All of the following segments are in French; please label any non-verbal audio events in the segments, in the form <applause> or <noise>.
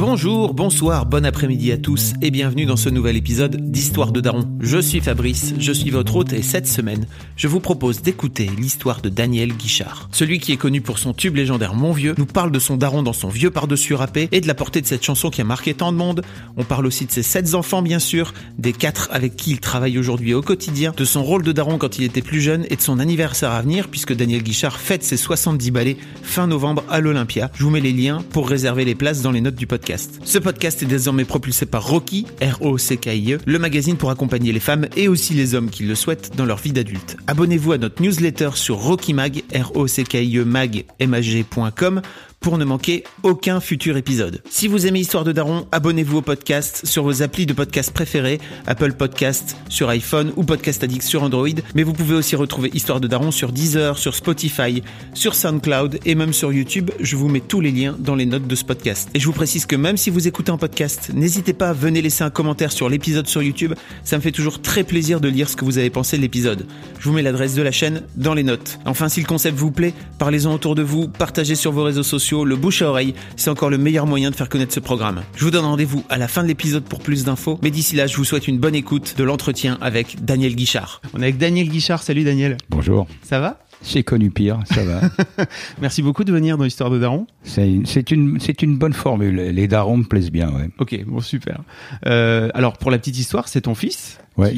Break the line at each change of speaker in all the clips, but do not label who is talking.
Bonjour, bonsoir, bon après-midi à tous et bienvenue dans ce nouvel épisode d'Histoire de Daron. Je suis Fabrice, je suis votre hôte et cette semaine, je vous propose d'écouter l'histoire de Daniel Guichard. Celui qui est connu pour son tube légendaire Mon Vieux nous parle de son daron dans son vieux par-dessus râpé et de la portée de cette chanson qui a marqué tant de monde. On parle aussi de ses sept enfants bien sûr, des quatre avec qui il travaille aujourd'hui au quotidien, de son rôle de daron quand il était plus jeune et de son anniversaire à venir puisque Daniel Guichard fête ses 70 balais fin novembre à l'Olympia. Je vous mets les liens pour réserver les places dans les notes du podcast. Ce podcast est désormais propulsé par Rocky, R-O-C-K-I-E, le magazine pour accompagner les femmes et aussi les hommes qui le souhaitent dans leur vie d'adulte. Abonnez-vous à notre newsletter sur Rocky Mag, R-O-C-K-I-E mag, M-A-G.com pour ne manquer aucun futur épisode. Si vous aimez Histoire de Daron, abonnez-vous au podcast sur vos applis de podcast préférés, Apple Podcast sur iPhone ou Podcast Addict sur Android, mais vous pouvez aussi retrouver Histoire de Daron sur Deezer, sur Spotify, sur SoundCloud et même sur YouTube. Je vous mets tous les liens dans les notes de ce podcast. Et je vous précise que même si vous écoutez en podcast, n'hésitez pas à venir laisser un commentaire sur l'épisode sur YouTube. Ça me fait toujours très plaisir de lire ce que vous avez pensé de l'épisode. Je vous mets l'adresse de la chaîne dans les notes. Enfin, si le concept vous plaît, parlez-en autour de vous, partagez sur vos réseaux sociaux le bouche à oreille, c'est encore le meilleur moyen de faire connaître ce programme. Je vous donne rendez-vous à la fin de l'épisode pour plus d'infos, mais d'ici là, je vous souhaite une bonne écoute de l'entretien avec Daniel Guichard. On est avec Daniel Guichard, salut Daniel.
Bonjour.
Ça va?
J'ai connu pire, ça va. <laughs>
Merci beaucoup de venir dans l'histoire de Daron.
C'est une, une, une bonne formule. Les darons me plaisent bien, ouais.
Ok, bon, super. Euh, alors, pour la petite histoire, c'est ton fils
Ouais,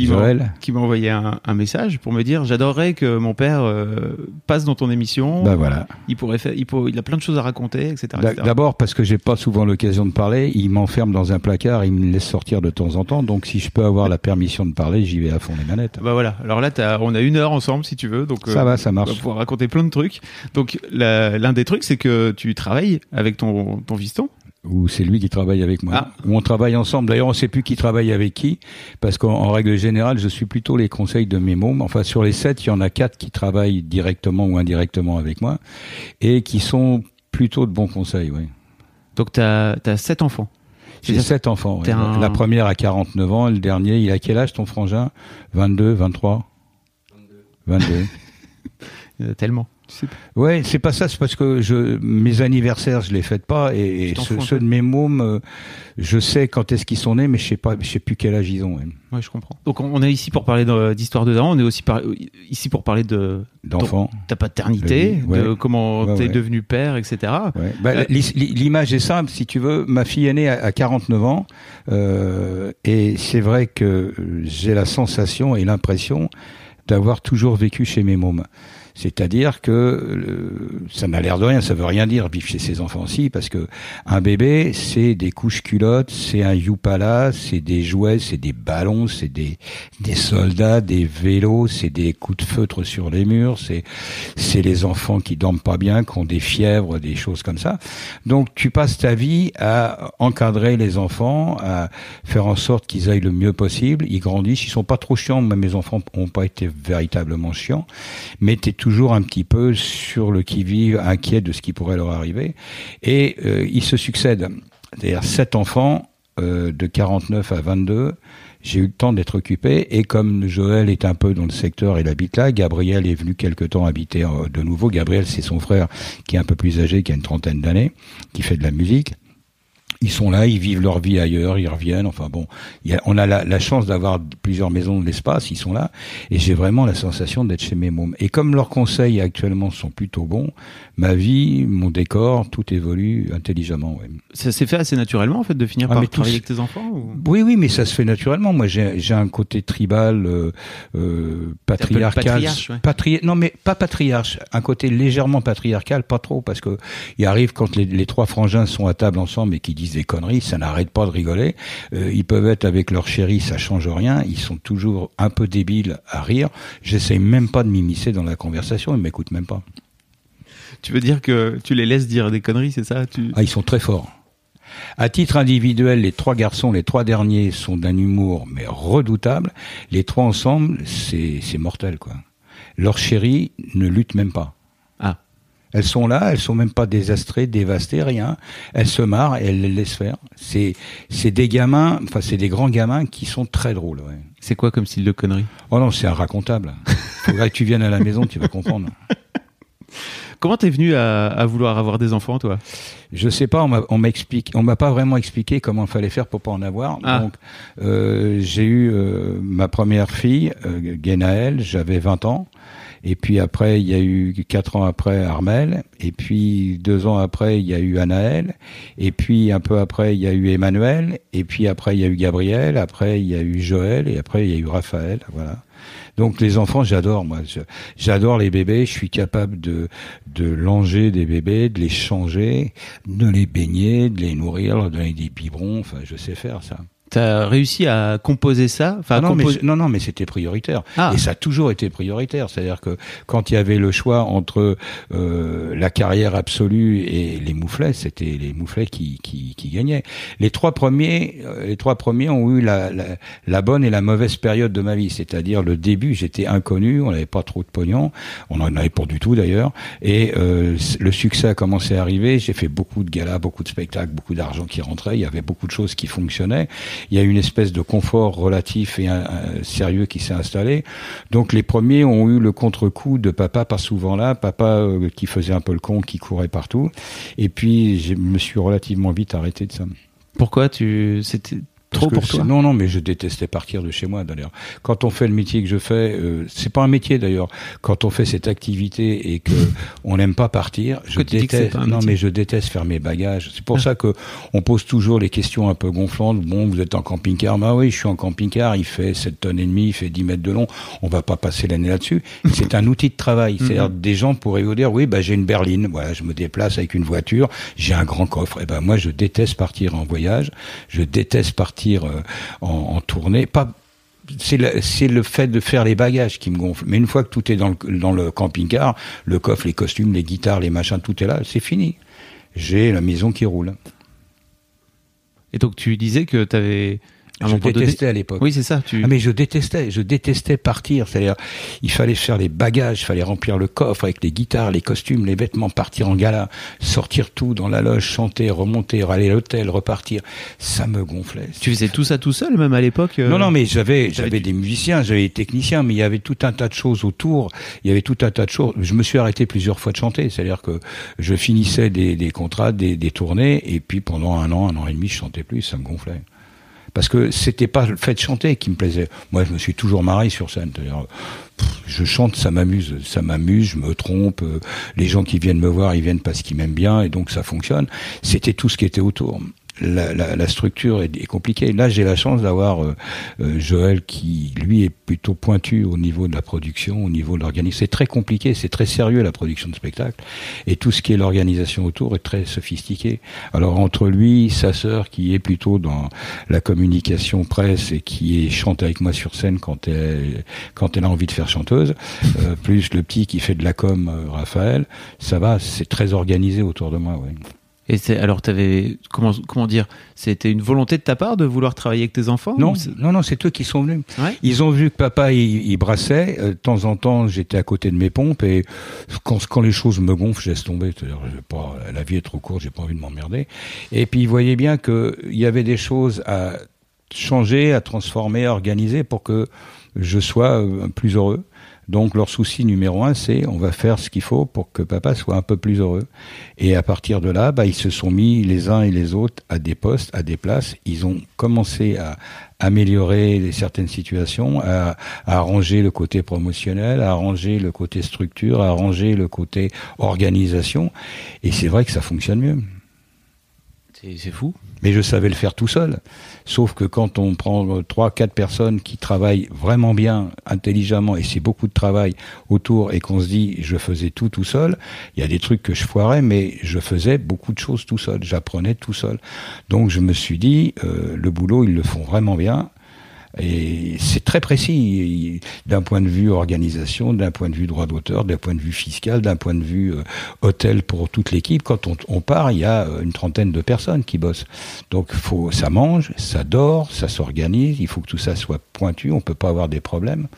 qui m'a- envoyé un, un message pour me dire j'adorerais que mon père euh, passe dans ton émission.
Bah voilà.
Il pourrait faire, il, pour- il a plein de choses à raconter, etc.
D'a-
etc.
D'abord parce que j'ai pas souvent l'occasion de parler, il m'enferme dans un placard, il me laisse sortir de temps en temps, donc si je peux avoir la permission de parler, j'y vais à fond les manettes.
Bah voilà. Alors là, on a une heure ensemble si tu veux. Donc
Ça
euh,
va, ça marche.
Va pouvoir raconter plein de trucs. Donc l'un des trucs, c'est que tu travailles avec ton ton fiston.
Ou c'est lui qui travaille avec moi.
Ah.
Ou on travaille ensemble. D'ailleurs, on sait plus qui travaille avec qui, parce qu'en en règle générale, je suis plutôt les conseils de mes mômes. Enfin, sur les sept, il y en a quatre qui travaillent directement ou indirectement avec moi, et qui sont plutôt de bons conseils, oui.
Donc t'as as sept enfants.
J'ai sept enfants. ouais.
T'es un-
La première a 49 ans, le dernier, il a quel âge ton frangin? 22, 23 22.
Euh, tellement. Sais pas.
Ouais, c'est pas ça, c'est parce que je mes anniversaires, je les fête pas et, ceux, de mes mômes, euh, je sais quand est-ce qu'ils sont nés, mais je sais pas, je sais plus quel âge ils ont. ouais.
Ouais, je comprends. Donc on est ici pour parler de- d'histoire de Daron. On est aussi par- ici pour parler de
D'enfants.
ta paternité,
De- ouais.
de comment
Ouais,
t'es devenu père, etc.
Bah,
Euh,
L'image est simple, si tu veux. Ma fille est née à, à 49 ans, euh, et c'est vrai que j'ai la sensation et l'impression d'avoir toujours vécu chez mes mômes. C'est-à-dire que euh, ça n'a l'air de rien, ça veut rien dire vivre chez ses enfants aussi, parce que un bébé, c'est des couches culottes, c'est un youpala, c'est des jouets, c'est des ballons, c'est des, des soldats, des vélos, c'est des coups de feutre sur les murs, c'est c'est les enfants qui dorment pas bien, qui ont des fièvres, des choses comme ça. Donc tu passes ta vie à encadrer les enfants, à faire en sorte qu'ils aillent le mieux possible. Ils grandissent, ils sont pas trop chiants. Mes enfants ont pas été véritablement chiants, mais tu es toujours un petit peu sur le qui-vive, inquiet de ce qui pourrait leur arriver. Et euh, ils se succèdent. C'est-à-dire sept enfants euh, de 49 à 22 j'ai eu le temps d'être occupé et comme Joël est un peu dans le secteur, il habite là, Gabriel est venu quelque temps habiter euh, de nouveau. Gabriel, c'est son frère qui est un peu plus âgé, qui a une trentaine d'années, qui fait de la musique. Ils sont là, ils vivent leur vie ailleurs, ils reviennent. Enfin bon, il y a- on a la, la chance d'avoir plusieurs maisons de l'espace, ils sont là, et j'ai vraiment la sensation d'être chez mes mômes. Et comme leurs conseils actuellement sont plutôt bons, ma vie, mon décor, tout évolue intelligemment. ouais.
Ça s'est fait assez naturellement en fait de finir
Ah,
par
tous-
travailler avec tes enfants. Ou...
Oui, oui, mais ça se fait naturellement. Moi, j'ai un côté tribal, euh, euh, patriarcal.
patriarche, ouais.
patri- non, mais pas patriarche. Un côté légèrement patriarcal, pas trop, parce que il arrive quand les, les trois frangins sont à table ensemble et qui disent des conneries, ça n'arrête pas de rigoler. Euh, ils peuvent être avec leur chérie, ça change rien. Ils sont toujours un peu débiles à rire. J'essaye même pas de m'immiscer dans la conversation. Ils m'écoutent même pas.
tu veux dire que tu les laisses dire des conneries, c'est ça?
Ah, ils sont très forts. À titre individuel, les trois garçons, les trois derniers, sont d'un humour mais redoutable. Les trois ensemble, c'est mortel, quoi. Leur chérie ne lutte même pas.
Ah.
Elles sont là, elles sont même pas désastrées, dévastées, rien. Elles se marrent et elles les laissent faire. C'est c'est des gamins, enfin c'est des grands gamins qui sont très drôles. Ouais.
C'est quoi comme style de connerie
Oh non, c'est un racontable. <laughs> Faudrait que tu viennes à la maison, tu vas comprendre. <laughs>
Comment t'es venu à, vouloir avoir des enfants, toi?
Je sais pas. On m'a expliqué, on m'a pas vraiment expliqué comment il fallait faire pour pas en avoir. Ah. Donc, euh, j'ai eu euh, ma première fille, euh, Genaël, j'avais 20 ans. Et puis après, il y a eu quatre ans après Armel. Et puis deux ans après, il y a eu Anaël. Et puis un peu après, il y a eu Emmanuel. Et puis après, il y a eu Gabriel. Après, il y a eu Joël. Et après, il y a eu Raphaël. Voilà. Donc les enfants, j'adore moi. J'adore les bébés. Je suis capable de de langer des bébés, de les changer, de les baigner, de les nourrir, de donner des biberons. Enfin, je sais faire ça.
T'as réussi à composer ça
enfin, ah non, mais, non, non, mais c'était prioritaire. Ah. Et ça a toujours été prioritaire. C'est-à-dire que quand il y avait le choix entre euh, la carrière absolue et les mouflets, c'était les mouflets qui, qui, qui, gagnaient. Les trois premiers, euh, les trois premiers ont eu la, la, la, bonne et la mauvaise période de ma vie. C'est-à-dire le début, j'étais inconnu, on n'avait pas trop de pognon, on en avait pas du tout d'ailleurs. Et euh, le succès a commencé à arriver. J'ai fait beaucoup de galas, beaucoup de spectacles, beaucoup d'argent qui rentrait. Il y avait beaucoup de choses qui fonctionnaient il y a une espèce de confort relatif et un, sérieux qui s'est installé. Donc les premiers ont eu le contre-coup de papa pas souvent là, papa euh, qui faisait un peu le con, qui courait partout. Et puis je me suis relativement vite arrêté de ça.
Pourquoi tu Trop pour toi
Non, non, mais je détestais partir de chez moi d'ailleurs. Quand on fait le métier que je fais, euh, c'est pas un métier d'ailleurs. Quand on fait cette activité et que <laughs> on n'aime pas partir, je déteste. Non, mais je déteste faire mes bagages. C'est pour ah. ça que on pose toujours les questions un peu gonflantes. Bon, vous êtes en camping-car Bah oui, je suis en camping-car. Il fait 7 tonnes et demie, il fait 10 mètres de long. On va pas passer l'année là-dessus. <laughs> c'est un outil de travail. C'est-à-dire des gens pourraient vous dire, oui, bah j'ai une berline. Voilà, je me déplace avec une voiture. J'ai un grand coffre. Et eh ben moi, je déteste partir en voyage. Je déteste partir euh, en, tournée. Pas c'est le, le, fait de faire les bagages qui me gonfle. Mais une fois que tout est dans le, dans le camping-car, le coffre, les costumes, les guitares, les machins, tout est là, c'est fini. J'ai la maison qui roule.
Et donc tu disais que tu avais
je détestais à l'époque.
Oui, c'est ça.
Tu... Ah, mais je détestais, je détestais partir. C'est-à-dire, il fallait faire les bagages, il fallait remplir le coffre avec les guitares, les costumes, les vêtements, partir en gala, sortir tout dans la loge, chanter, remonter, aller à l'hôtel, repartir. Ça me gonflait.
Tu faisais tout ça tout seul, même à l'époque
euh Non, non, mais j'avais, j'avais des musiciens, j'avais des techniciens, mais il y avait tout un tas de choses autour. Il y avait tout un tas de choses. Je me suis arrêté plusieurs fois de chanter. C'est-à-dire que je finissais des, des contrats, des, des tournées, et puis pendant un an, un an et demi, je chantais plus. Ça me gonflait parce que c'était pas le fait de chanter qui me plaisait. Moi, je me suis toujours marié sur scène. je chante, ça m'amuse, ça m'amuse, je me trompe. Euh, les gens qui viennent me voir, ils viennent parce qu'ils m'aiment bien, et donc ça fonctionne. C'était tout ce qui était autour la, la, la, structure est, est, compliquée. Là, j'ai la chance d'avoir euh, euh, Joël qui, lui, est plutôt pointu au niveau de la production, au niveau de l'organisation. C'est très compliqué, c'est très sérieux la production de spectacle, et tout ce qui est l'organisation autour est très sophistiqué. Alors entre lui, sa sœur qui est plutôt dans la communication presse et qui est chante avec moi sur scène quand elle quand elle a envie de faire chanteuse, euh, plus le petit qui fait de la com, Raphaël, ça va, c'est très organisé autour de moi. Ouais.
Et c'est alors t'avais comment comment dire C'était une volonté de ta part de vouloir travailler avec tes enfants
Non, non, non, c'est eux qui sont venus. Ils ont vu que papa il, brassait. Euh, de temps en temps, j'étais à côté de mes pompes et quand quand les choses me gonflent, je laisse tomber. Pas, la vie est trop courte, j'ai pas envie de m'emmerder. Et puis ils voyaient bien que il y avait des choses à changer, à transformer, à organiser pour que je sois euh, plus heureux. Donc leur souci numéro un, c'est on va faire ce qu'il faut pour que papa soit un peu plus heureux. Et à partir de là, bah, ils se sont mis les uns et les autres à des postes, à des places. Ils ont commencé à améliorer certaines situations, à, à arranger le côté promotionnel, à arranger le côté structure, à arranger le côté organisation. Et c'est vrai que ça fonctionne mieux.
C'est fou.
Mais je savais le faire tout seul. Sauf que quand on prend trois, quatre personnes qui travaillent vraiment bien, intelligemment, et c'est beaucoup de travail autour, et qu'on se dit je faisais tout tout seul, il y a des trucs que je foirais, mais je faisais beaucoup de choses tout seul. J'apprenais tout seul. Donc je me suis dit, euh, le boulot, ils le font vraiment bien. Et c'est très précis d'un point de vue organisation, d'un point de vue droit d'auteur, d'un point de vue fiscal, d'un point de vue euh, hôtel pour toute l'équipe. Quand on, part, il y a une trentaine de personnes qui bossent. Donc faut, ça mange, ça dort, ça s'organise. Il faut que tout ça soit pointu. On peut pas avoir des problèmes.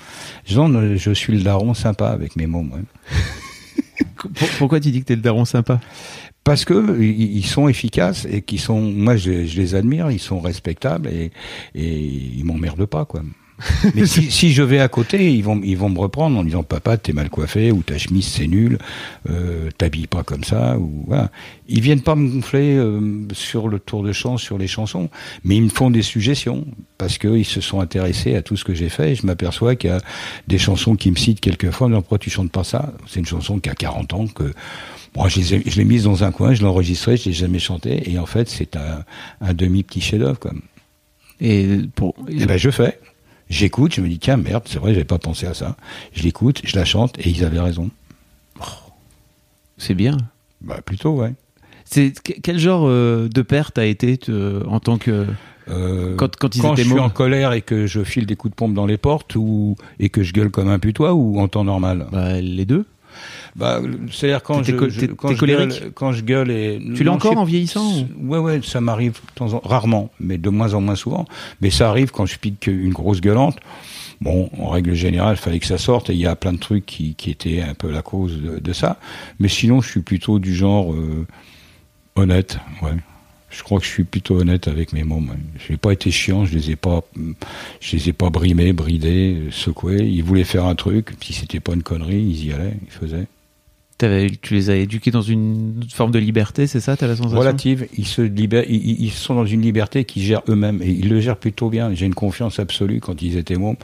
Je, je suis le daron sympa avec mes mots. <laughs>
Pourquoi tu dis que tu es le daron sympa?
Parce que ils sont efficaces et qui sont, moi je, les admire, ils sont respectables et, et ils m'emmerdent pas quoi. <laughs> Mais si, si, je vais à côté, ils vont, ils vont me reprendre en disant papa t'es mal coiffé ou ta chemise c'est nul, euh, t'habilles pas comme ça ou voilà. Ils viennent pas me gonfler euh, sur le tour de chant, sur les chansons, mais ils me font des suggestions parce qu'ils se sont intéressés à tout ce que j'ai fait. Et je m'aperçois qu'il y a des chansons qui me citent quelquefois. Pourquoi tu chantes pas ça? C'est une chanson qui a 40 ans que Bon, je l'ai mise dans un coin, je l'ai enregistrée, je l'ai jamais chanté, et en fait, c'est un, un demi petit chef-d'œuvre, quoi.
Et pour.
Et eh ben, je fais. J'écoute, je me dis, tiens, merde, c'est vrai, j'avais pas pensé à ça. Je l'écoute, je la chante, et ils avaient raison.
Oh, c'est bien.
Bah, plutôt, ouais.
C'est quel genre euh, de père t'as été en tant que
euh, quand, quand, ils quand je suis en colère et que je file des coups de pompe dans les portes ou et que je gueule comme un putois ou en temps normal?
Bah, Les deux.
Bah, c'est-à-dire quand je, quand, je gueule, quand je gueule et
tu l'as encore en vieillissant
Ouais ouais, ça m'arrive rarement, mais de moins en moins souvent. Mais ça arrive quand je pique une grosse gueulante. Bon, en règle générale, il fallait que ça sorte et il y a plein de trucs qui, qui étaient un peu la cause de, de, ça. Mais sinon, je suis plutôt du genre euh, honnête, ouais. Je crois que je suis plutôt honnête avec mes mots. Je n'ai pas été chiant, je les ai pas, je les ai pas brimés, bridés, secoués. Ils voulaient faire un truc, si c'était pas une connerie, ils y allaient, ils faisaient
tu les as éduqués dans une forme de liberté, c'est ça, tu as la sensation?
Relative. Ils, se libèrent, ils, sont dans une liberté qu'ils gèrent eux-mêmes. Et ils le gèrent plutôt bien. J'ai une confiance absolue quand ils étaient mômes.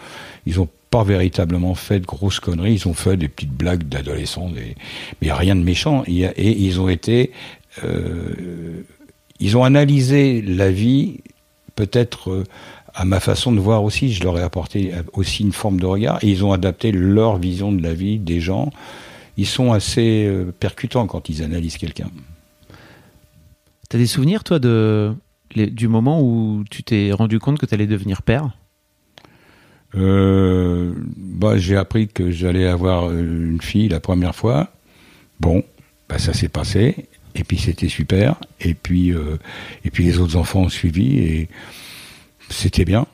Ils n'ont pas véritablement fait de grosses conneries. Ils ont fait des petites blagues d'adolescents. Des... Mais rien de méchant. Et, ils ont été... Euh, ils ont analysé la vie, peut-être... Euh, à ma façon de voir aussi, je leur ai apporté aussi une forme de regard, et ils ont adapté leur vision de la vie des gens ils sont assez euh, percutants quand ils analysent quelqu'un.
Tu as des souvenirs, toi, de, du moment où tu t'es rendu compte que tu allais devenir père?
Euh, bah, J'ai appris que j'allais avoir euh, une fille la première fois. Bon, bah, ça s'est passé. Et puis c'était super. Et puis, et puis les autres enfants ont suivi. Et c'était bien.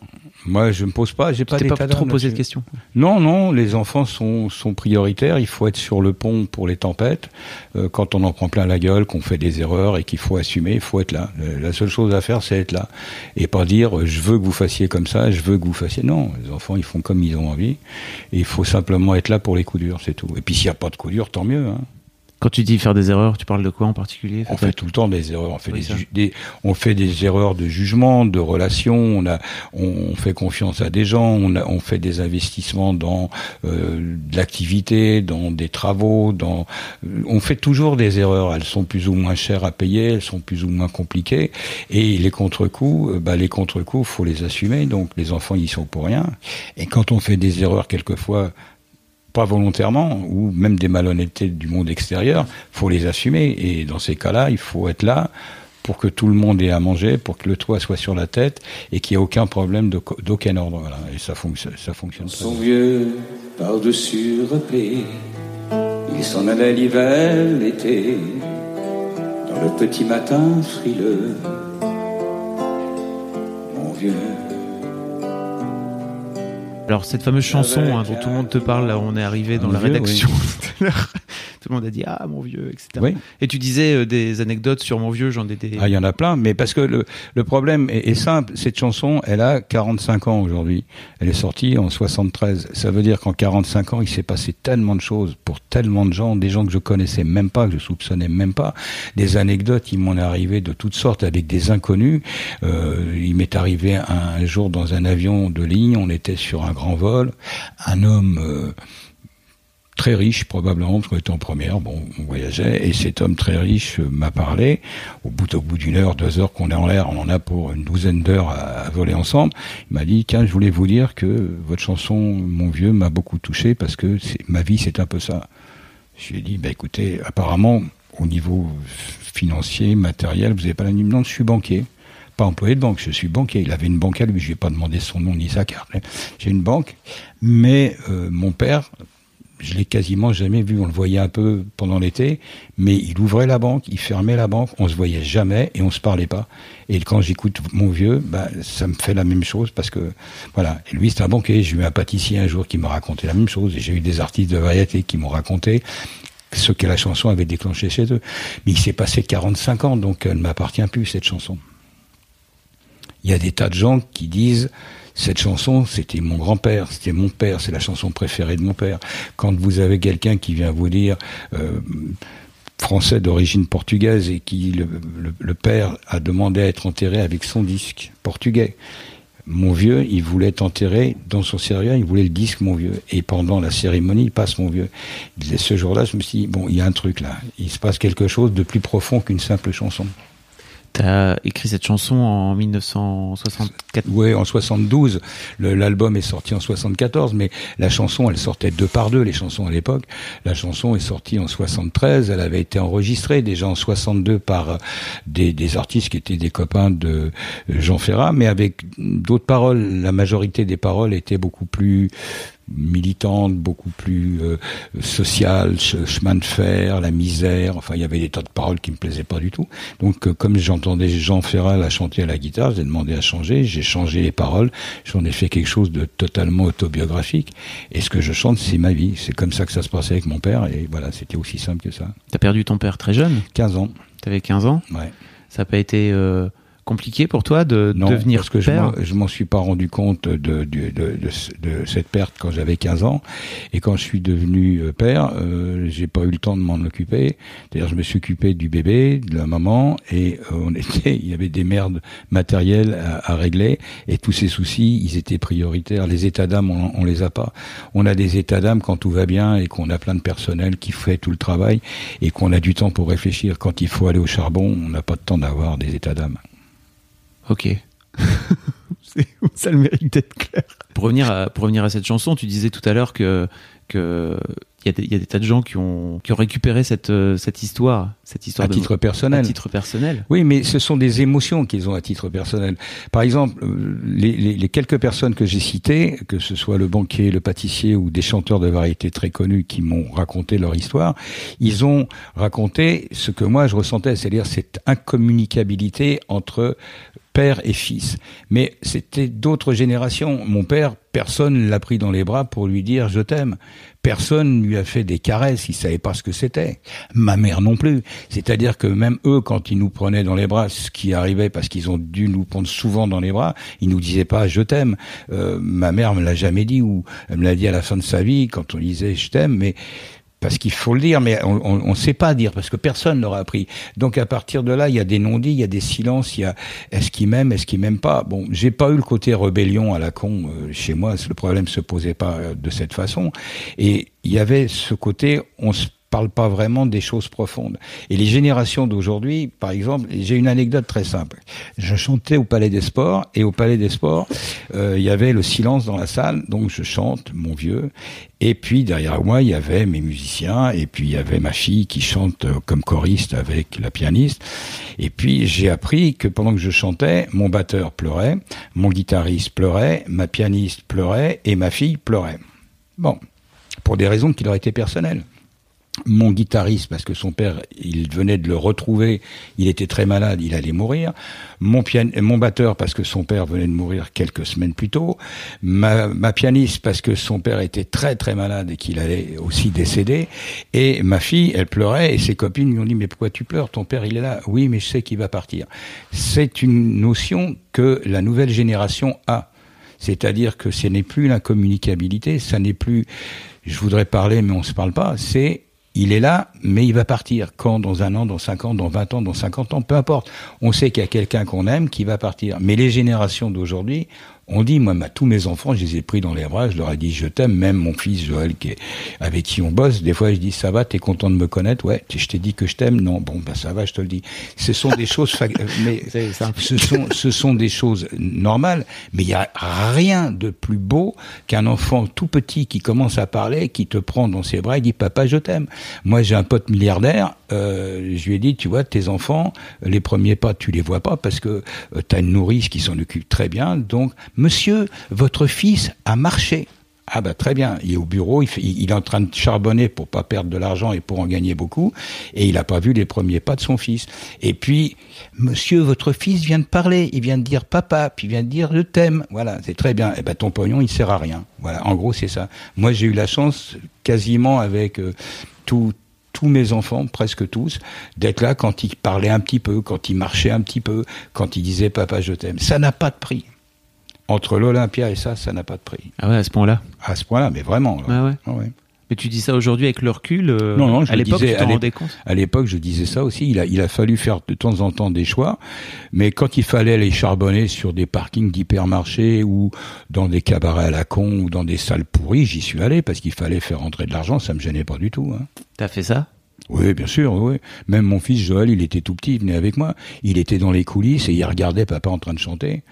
Moi, je me pose pas, j'ai pas
pas trop posé de questions?
Non, non, les enfants sont, sont prioritaires. Il faut être sur le pont pour les tempêtes. Euh, quand on en prend plein la gueule, qu'on fait des erreurs et qu'il faut assumer, il faut être là. La seule chose à faire, c'est être là et pas dire je veux que vous fassiez comme ça, je veux que vous fassiez. Non, les enfants, ils font comme ils ont envie. Et il faut simplement être là pour les coups durs, c'est tout. Et puis s'il n'y a pas de coups durs, tant mieux. Hein.
Quand tu dis faire des erreurs, tu parles de quoi en particulier
On fait tout le temps des erreurs. On fait, des, on fait des erreurs de jugement, de relation. On a, on fait confiance à des gens. On, a, on fait des investissements dans euh, de l'activité, dans des travaux. Dans, euh, on fait toujours des erreurs. Elles sont plus ou moins chères à payer. Elles sont plus ou moins compliquées. Et les contre-coups, euh, bah les contre-coups, faut les assumer. Donc les enfants, ils sont pour rien. Et quand on fait des erreurs quelquefois pas volontairement, ou même des malhonnêtetés du monde extérieur, faut les assumer. Et dans ces cas-là, il faut être là pour que tout le monde ait à manger, pour que le toit soit sur la tête et qu'il n'y ait aucun problème d'aucun ordre. Voilà. Et ça, fonctionne, ça fonctionne
Son vieux par-dessus replé, il s'en allait l'hiver, l'été, dans le petit matin frileux. Mon vieux
alors cette fameuse chanson hein, dont tout le monde te parle, là on est arrivé dans la rédaction <laughs> tout à l'heure, tout le monde a dit ah mon vieux, etc. Et tu disais euh, des anecdotes sur mon vieux, j'en ai des.
Ah il y en a plein, mais parce que le, le problème est, est, simple, cette chanson, elle a 45 ans aujourd'hui. Elle est sortie en 73. Ça veut dire qu'en 45 ans, il s'est passé tellement de choses pour tellement de gens, des gens que je connaissais même pas, que je soupçonnais même pas, des anecdotes, il m'en est arrivé de toutes sortes avec des inconnus. Euh, il m'est arrivé un, un jour dans un avion de ligne, on était sur un grand vol, un homme euh, très riche probablement parce qu'on était en première, bon, on voyageait et cet homme très riche euh, m'a parlé. Au bout au bout d'une heure, deux heures qu'on est en l'air, on en a pour une douzaine d'heures à, voler ensemble. Il m'a dit tiens, je voulais vous dire que votre chanson, mon vieux, m'a beaucoup touché parce que ma vie c'est un peu ça. Je lui ai dit bah écoutez, apparemment au niveau financier, matériel, vous n'avez pas la Non, je suis banquier. Pas employé de banque, je suis banquier. Il avait une banque à lui, je lui ai pas demandé son nom ni sa carte. J'ai une banque, mais euh, mon père, je l'ai quasiment jamais vu. On le voyait un peu pendant l'été, mais il ouvrait la banque, il fermait la banque, on se voyait jamais et on se parlait pas. Et quand j'écoute mon vieux, bah, ça me fait la même chose parce que voilà. Lui, c'est un banquier. J'ai eu un pâtissier un jour qui m'a raconté la même chose. Et j'ai eu des artistes de variété qui m'ont raconté ce que la chanson avait déclenché chez eux. Mais il s'est passé 45 ans, donc elle ne m'appartient plus cette chanson. Il y a des tas de gens qui disent cette chanson, c'était mon grand-père, c'était mon père, c'est la chanson préférée de mon père. Quand vous avez quelqu'un qui vient vous dire euh, français d'origine portugaise et qui le, père a demandé à être enterré avec son disque portugais. Mon vieux, il voulait être enterré dans son sérieux, il voulait le disque, mon vieux. Et pendant la cérémonie, il passe mon vieux. Disait, ce jour-là, je me suis dit, bon, il y a un truc là. Il se passe quelque chose de plus profond qu'une simple chanson.
Tu as écrit cette chanson en 1964
Oui, en 72. L'album est sorti en 74, mais la chanson, elle sortait deux par deux, les chansons à l'époque. La chanson est sortie en 73, elle avait été enregistrée déjà en 62 par des, des artistes qui étaient des copains de euh, Jean Ferrat, mais avec d'autres paroles. La majorité des paroles étaient beaucoup plus militante, beaucoup plus euh, sociale, chemin de fer, la misère. Enfin, il y avait des tas de paroles qui me plaisaient pas du tout. Donc, euh, comme j'entendais Jean Ferral à chanter à la guitare, j'ai demandé à changer. J'ai changé les paroles. J'en ai fait quelque chose de totalement autobiographique. Et ce que je chante, c'est ma vie. C'est comme ça que ça se passait avec mon père. Et voilà, c'était aussi simple que ça.
T'as perdu ton père très jeune?
15 ans.
T'avais 15 ans?
Ouais.
Ça n'a pas été... Euh compliqué pour toi de devenir
parce que
père
je m'en suis pas rendu compte de, de, de, de, cette perte quand j'avais 15 ans. Et quand je suis devenu euh, père euh, j'ai pas eu le temps de m'en occuper. D'ailleurs je me suis occupé du bébé de la maman et euh, on <laughs> était il y avait des merdes matérielles à, à, régler. Et tous ces soucis ils étaient prioritaires. Les états d'âme on, on, les a pas. On a des états d'âme quand tout va bien et qu'on a plein de personnel qui fait tout le travail et qu'on a du temps pour réfléchir. Quand il faut aller au charbon on n'a pas de temps d'avoir des états d'âme
Ok. <laughs> ça le mérite d'être clair. Pour revenir, à, pour revenir à cette chanson, tu disais tout à l'heure que que il y, y, a des tas de gens qui ont, qui ont récupéré cette, cette histoire, cette histoire
à titre personnel.
À titre personnel.
Oui, mais ce sont des émotions qu'ils ont à titre personnel. Par exemple, euh, les, les, les quelques personnes que j'ai citées, que ce soit le banquier, le pâtissier ou des chanteurs de variété très connus qui m'ont raconté leur histoire, ils ont raconté ce que moi je ressentais, c'est-à-dire cette incommunicabilité entre père et fils. Mais c'était d'autres générations. Mon père, personne l'a pris dans les bras pour lui dire je t'aime. Personne lui a fait des caresses, il savait pas ce que c'était. Ma mère non plus. C'est-à-dire que même eux, quand ils nous prenaient dans les bras, ce qui arrivait parce qu'ils ont dû nous prendre souvent dans les bras, ils nous disaient pas je t'aime. Euh, ma mère me l'a jamais dit ou elle me l'a dit à la fin de sa vie quand on disait je t'aime, mais parce qu'il faut le dire, mais on ne sait pas dire, parce que personne n'aura appris. Donc à partir de là, il y a des non-dits, il y a des silences, il y a est-ce qu'il m'aime, est-ce qu'il m'aime pas? Bon, j'ai pas eu le côté rébellion à la con euh, chez moi, le problème se posait pas euh, de cette façon. Et il y avait ce côté, on se parle pas vraiment des choses profondes. Et les générations d'aujourd'hui, par exemple, j'ai une anecdote très simple. Je chantais au Palais des Sports et au Palais des Sports, euh, il y avait le silence dans la salle, donc je chante, mon vieux. Et puis derrière moi, il y avait mes musiciens et puis il y avait ma fille qui chante euh, comme choriste avec la pianiste. Et puis j'ai appris que pendant que je chantais, mon batteur pleurait, mon guitariste pleurait, ma pianiste pleurait et ma fille pleurait. Bon, pour des raisons qui leur étaient personnelles mon guitariste, parce que son père, il venait de le retrouver, il était très malade, il allait mourir. Mon, pian mon batteur, parce que son père venait de mourir quelques semaines plus tôt. Ma, ma pianiste, parce que son père était très très malade et qu'il allait aussi décéder. Et ma fille, elle pleurait et ses copines lui ont dit, mais pourquoi tu pleures? Ton père, il est là. Oui, mais je sais qu'il va partir. C'est une notion que la nouvelle génération a. C'est-à-dire que ce n'est plus l'incommunicabilité, ça n'est plus je voudrais parler mais on se parle pas, c'est il est là, mais il va partir. Quand Dans un an, dans cinq ans, dans vingt ans, dans cinquante ans, peu importe. On sait qu'il y a quelqu'un qu'on aime qui va partir. Mais les générations d'aujourd'hui, on dit, moi, tous mes enfants, je les ai pris dans les bras, je leur ai dit, je t'aime, même mon fils Joël, qui est, avec qui on bosse, des fois, je dis, ça va, t'es content de me connaître? Ouais, je t'ai dit que je t'aime? Non, bon, bah, ça va, je te le dis. Ce sont des choses, mais, <laughs> ce sont, ce sont des choses normales, mais il y a rien de plus beau qu'un enfant tout petit qui commence à parler, qui te prend dans ses bras et dit, papa, je t'aime. Moi, j'ai un pote milliardaire, euh, je lui ai dit, tu vois, tes enfants, les premiers pas, tu les vois pas parce que euh, tu as une nourrice qui s'en occupe très bien. Donc, monsieur, votre fils a marché. Ah bah très bien, il est au bureau, il, est en train de charbonner pour pas perdre de l'argent et pour en gagner beaucoup, et il n'a pas vu les premiers pas de son fils. Et puis, monsieur, votre fils vient de parler, il vient de dire papa, puis il vient de dire je t'aime. Voilà, c'est très bien. Et ben ton pognon, il sert à rien. Voilà, en gros c'est ça. Moi j'ai eu la chance, quasiment avec euh, tout tous mes enfants, presque tous, d'être là quand ils parlaient un petit peu, quand ils marchaient un petit peu, quand ils disaient papa je t'aime. Ça n'a pas de prix. Entre l'Olympia et ça, ça n'a pas de prix.
Ah ouais, à ce point-là?
À ce point-là, mais vraiment. là.
Ah ouais.
Ah ouais.
Mais tu dis ça aujourd'hui avec le recul. euh,
Non, non, je
à l'époque,
disais
tu
à
t'en rendais compte?
À l'époque, je disais ça aussi. Il a, il a fallu faire de temps en temps des choix, mais quand il fallait aller charbonner sur des parkings d'hypermarchés ou dans des cabarets à la con ou dans des salles pourries, j'y suis allé parce qu'il fallait faire rentrer de l'argent. Ça me gênait pas du tout. Hein.
T'as fait ça?
Oui, bien sûr, oui. oui. Même mon fils Joël, il était tout petit, il venait avec moi. Il était dans les coulisses et il regardait papa en train de chanter.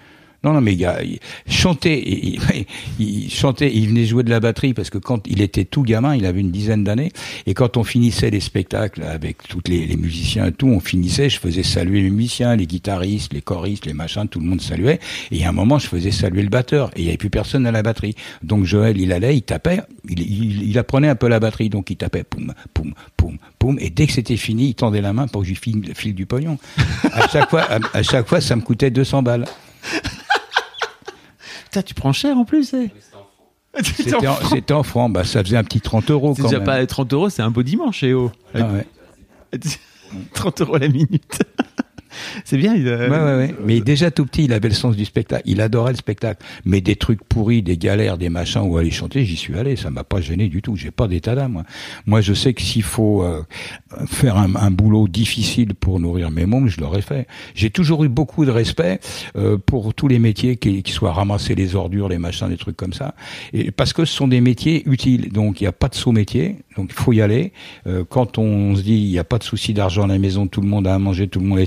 Non, non, mais gars, il chantait, il, <laughs> il- il chantait, il venait jouer de la batterie parce que quand il était tout gamin, il avait une dizaine d'années, et quand on finissait les spectacles avec tous les, musiciens et tout, on finissait, je faisais saluer les musiciens, les guitaristes, les choristes, les machins, tout le monde saluait, et à un moment, je faisais saluer le batteur, et il n'y avait plus personne à la batterie. Donc Joël, il allait, il tapait, il, apprenait un peu la batterie, donc il tapait, poum, poum, poum, poum, et dès que c'était fini, il tendait la main pour que je file, file du pognon. À chaque fois, à chaque fois, ça me coûtait 200 balles.
Putain, tu prends cher en plus. eh. <laughs>
C'était en, c'était en francs, bah, ça faisait un petit 30 euros
C'est
quand
déjà
même.
pas 30 euros, c'est un beau dimanche, eh oh.
Ah ouais. <laughs>
30 euros la minute. <laughs> <laughs> c'est bien. Il a-
Ouais, ouais, ouais. Mais déjà tout petit, il avait le sens du spectacle. Il adorait le spectacle. Mais des trucs pourris, des galères, des machins où aller chanter, j'y suis allé. Ça m'a pas gêné du tout. J'ai pas d'état d'âme. Moi. moi, je sais que s'il faut euh, faire un, un boulot difficile pour nourrir mes mômes, je l'aurais fait. J'ai toujours eu beaucoup de respect euh, pour tous les métiers qui, qui soient ramasser les ordures, les machins, des trucs comme ça. Et parce que ce sont des métiers utiles. Donc il n'y a pas de sous métier. Donc il faut y aller. Euh, quand on se dit il n'y a pas de souci d'argent à la maison, tout le monde a à manger, tout le monde est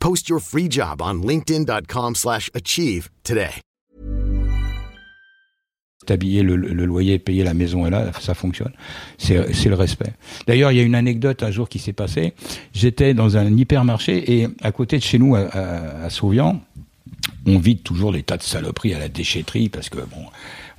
Post your free job on slash achieve today.
habillé, le, loyer, payer la maison est là, ça fonctionne. C'est le respect. D'ailleurs, il y a une anecdote un jour qui s'est passée. J'étais dans un hypermarché et à côté de chez nous, à, à, Sauvian, on vide toujours les tas de saloperies à la déchetterie parce que bon,